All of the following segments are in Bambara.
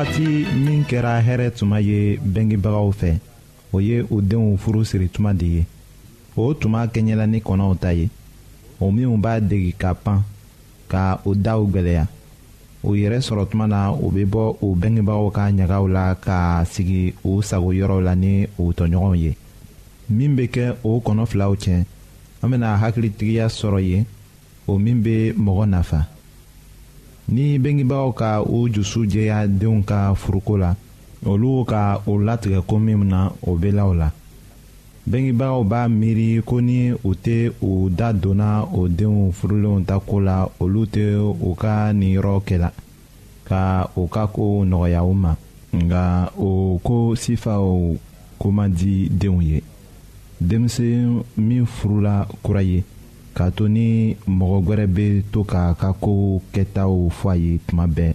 wagati min kɛra hɛrɛ tuma ye bɛngebagaw fɛ o ye u denw furu siri tuma de ye o tuma kɛɲɛla ni kɔnɔw ta ye o minnu b'a degi ka pan ka o daw gɛlɛya o yɛrɛ sɔrɔ tuma na o bɛ bɔ o bɛngebagaw ka ɲagaw la ka sigi o sago yɔrɔw la ni o tɔɲɔgɔnw ye min bɛ kɛ o kɔnɔ filaw cɛ an bɛna hakilitigiya sɔrɔ yen o min bɛ mɔgɔ nafa ni bɛngebagaw ka o dusu jɛya denw ka furuko la olu ka o latigɛ ko min na o bɛ la o la bengebagaw b'a miiri ko ni u tɛ u da donna o denw furulenw ta ko la olu tɛ u ka nin yɔrɔ kɛla ka u ka kow nɔgɔya u ma nka o ko sifaw ko man di denw ye denmisɛn min furula kura ye k'a to ni mɔgɔ wɛrɛ bɛ to k'a ka kow kɛtaw fɔ a ye tuma bɛɛ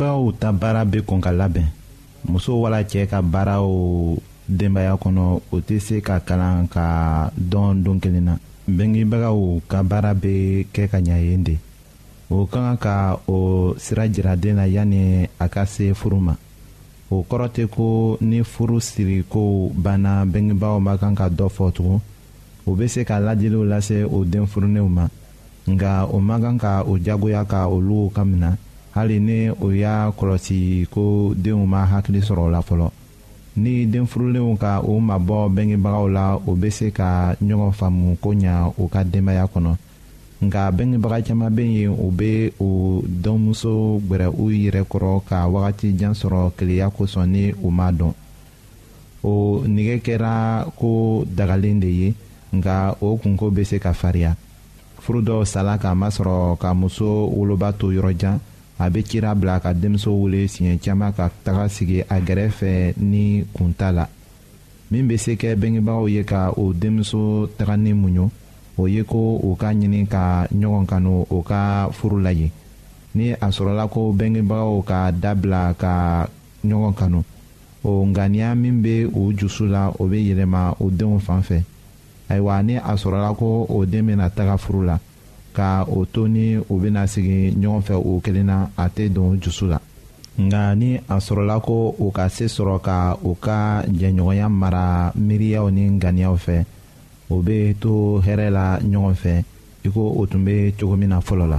denbaw ta baara bɛ kɔn ka labɛn muso wala cɛ ka baaraw denbaya kɔnɔ o tɛ se ka kalan ka dɔn don kelen na bɛngebagaw ka baara bɛ kɛ ka ɲɛ yen de o ka kan ka o sira jira den na yanni a ka se furu ma o kɔrɔ tɛ ko ni furu siri ko banna bɛngebaaw ma kan ka dɔ fɔ tugun o bɛ se ka ladiliw lase o den furunenw ma nka o man kan ka o jagoya ka olu ka minɛ hali ni o y'a kɔlɔsi ko denw ma hakili sɔrɔ o la fɔlɔ ni den furulenw ka o mabɔ bɛngebagaw la o bɛ se ka ɲɔgɔn faamu ko ɲa u ka denbaya kɔnɔ. nka bɛngebaga caman bɛ yen u bɛ u dɔnmuso gbɛrɛ u yɛrɛ kɔrɔ ka wagati jan sɔrɔ keleya kosɔn ni u m'a dɔn o nige kɛra ko dagalen de ye nka o kunko bɛ se ka fariya furu dɔw sala k'a masɔrɔ ka muso woloba to yɔrɔ jan a bɛ cira bila ka denmuso wele siɲɛ caman ka taga sigi a gɛrɛfɛ ni kunta la min bɛ se kɛ bɛngebagaw ye ka o denmuso taganni muɲu o ye ko u ka ɲini ka ɲɔgɔn kanu o ka furu la yen ni a sɔrɔla ko bɛngebagaw ka dabila ka ɲɔgɔn kanu o ŋaniya min bɛ u jusu la o bɛ yɛlɛma u denw fan fɛ ayiwa ni a sɔrɔla ko o den bɛna taga furu la ka o to ni u bɛna sigi ɲɔgɔn fɛ o kelen na a tɛ don dusu la nka ni a sɔrɔla ko u ka se sɔrɔ ka u ka jɛɲɔgɔnya mara miiriyaw ni ŋaniyaw fɛ o bɛ to hɛrɛ la ɲɔgɔn fɛ i ko o tun bɛ cogo min na fɔlɔ la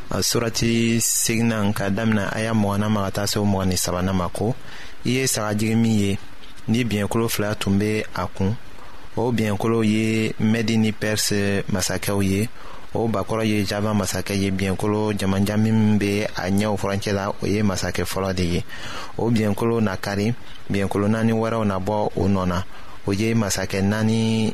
surati seginan ka damina a y'a mɔgɔna ma ka taa se o mɔgɔ ni sabana ma ko i ye sagajigi min ye ni biɲɛkolo fila tun bɛ a kun o biɲɛkolo ye mɛdi ni pɛrisi masakɛw ye o bakɔrɔ ye java masakɛ ye biɲɛkolo jamanjan min bɛ a ɲɛw furancɛ la o ye masakɛ fɔlɔ de ye o biɲɛkolo na kari biɲɛkolo naani wɛrɛw na bɔ o nɔ na o ye masakɛ naani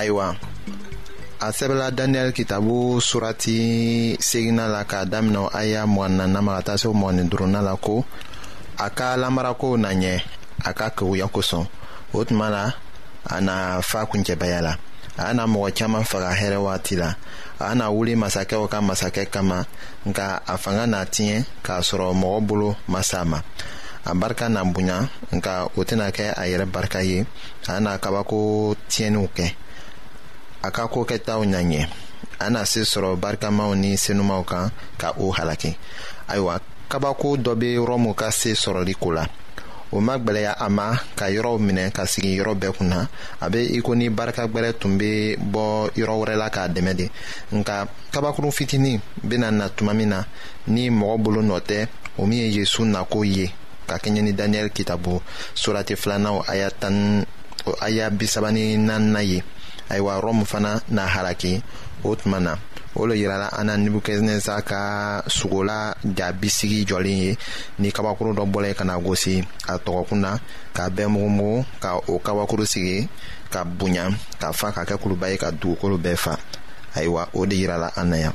ayiwa a sɛbɛla daniyɛli kitabu surati segina la k'a daminɛ a y'a mɔgɔn nana ma ka taa se mɔgɔn ni duruna la ko a ka lamarakow na ɲɛ a ka kewuya kosɔn o tuma la a na fa kuncɛbaya la a na mɔgɔ caman faga hɛrɛ waati la a na wuli masakɛw ka masakɛ kama nka a fanga na tiɲɛ k'a sɔrɔ mɔgɔ bolo ma sa ma a barika na bonya nka o tɛna kɛ a yɛrɛ barika ye a na kabako tiɲɛniw kɛ a ka ko kɛtaw ɲa ɲɛ a na se sɔrɔ barikamaw ni senumaw kan ka o halaki ayiwa kabako dɔ bɛ rɔmu ka se sɔrɔli ko la o ma gwɛlɛya a ma ka yɔrɔw minɛ ka sigi yɔrɔ bɛɛ kun na a bɛ i ko ni barika gwɛrɛ tun bɛ bɔ yɔrɔ wɛrɛ la k'a dɛmɛ de nka kabakurun fitinin bɛna na tuma min na ni mɔgɔ bolo nɔ tɛ o min ye yesu nako ye ka kɛɲɛ ni daniyɛli kitabu surati filanaw aya tan o aya bisaba ni naaninan ye ayiwa rɔmu fana na haraki o tuma na o lo yirala an na nebukadnezar ka sogola jabisigi jɔlen ye ni kabakuru dɔ bɔla ye ka na gosi a tɔgɔkun na k'a bɛɛ mugumugu ka o kabakuru sigi ka bonya ka fa ka kɛ kuluba ye ka dugukolo bɛɛ fa ayiwa o de yirala an na yan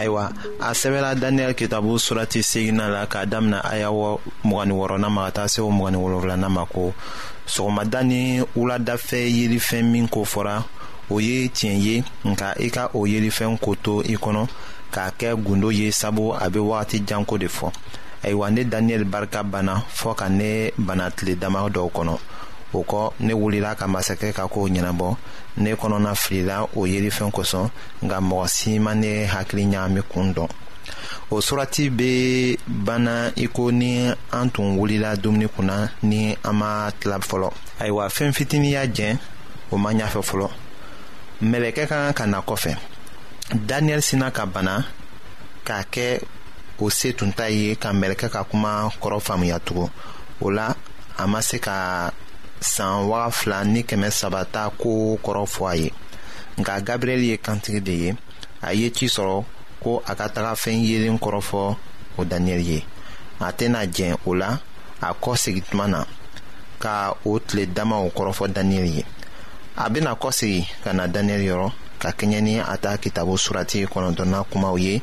ayiwa a sɛbɛla daniyɛli kitabu surati segina la k'a damina aya mugani wɔrɔna ma ka taa se o mugani wolonfilana ma ko sɔgɔmada ni wuladafɛ yelifɛn min ko fɔra o ye tiɲɛ ye nka i ka o yelifɛn ko to i kɔnɔ k'a kɛ gundo ye sabu a bɛ wagati janko de fɔ ayiwa ne daniyɛli barika banna fɔɔ ka ne bana tile dama dɔw kɔnɔ o kɔ ne wulila ka masakɛ ka kow ɲɛnabɔ ne kɔnɔna filila o yelifɛn kosɔn nka mɔgɔ si ma ne hakili ɲaami kun dɔn o surati bɛ banna i ko ni an tun wulila dumuni kunna ni an ma tila fɔlɔ ayiwa fɛn fitinin y'a jɛn o ma ɲafɛ fɔlɔ mɛlɛkɛ ka kan ka na kɔfɛ daniyɛli sina ka bana k'a kɛ o se tun ta ye ka mɛlɛkɛ ka kuma kɔrɔ faamuya tugun o la a ma se ka san waa fila ni kɛmɛ saba ta ko kɔrɔ fɔ a ye nka gabriyɛli ye kantigi de ye a ye ci sɔrɔ ko a ka taga fɛn yelen kɔrɔ fɔ o daniyɛli ye a tɛna jɛn o la a kɔ segin tuma na ka o tile damaw kɔrɔfɔ daniyɛli ye a bɛna kɔsegi ka na daniyɛli yɔrɔ ka kɛɲɛ ni a ta kitabu surati kɔnɔntɔnna kumaw ye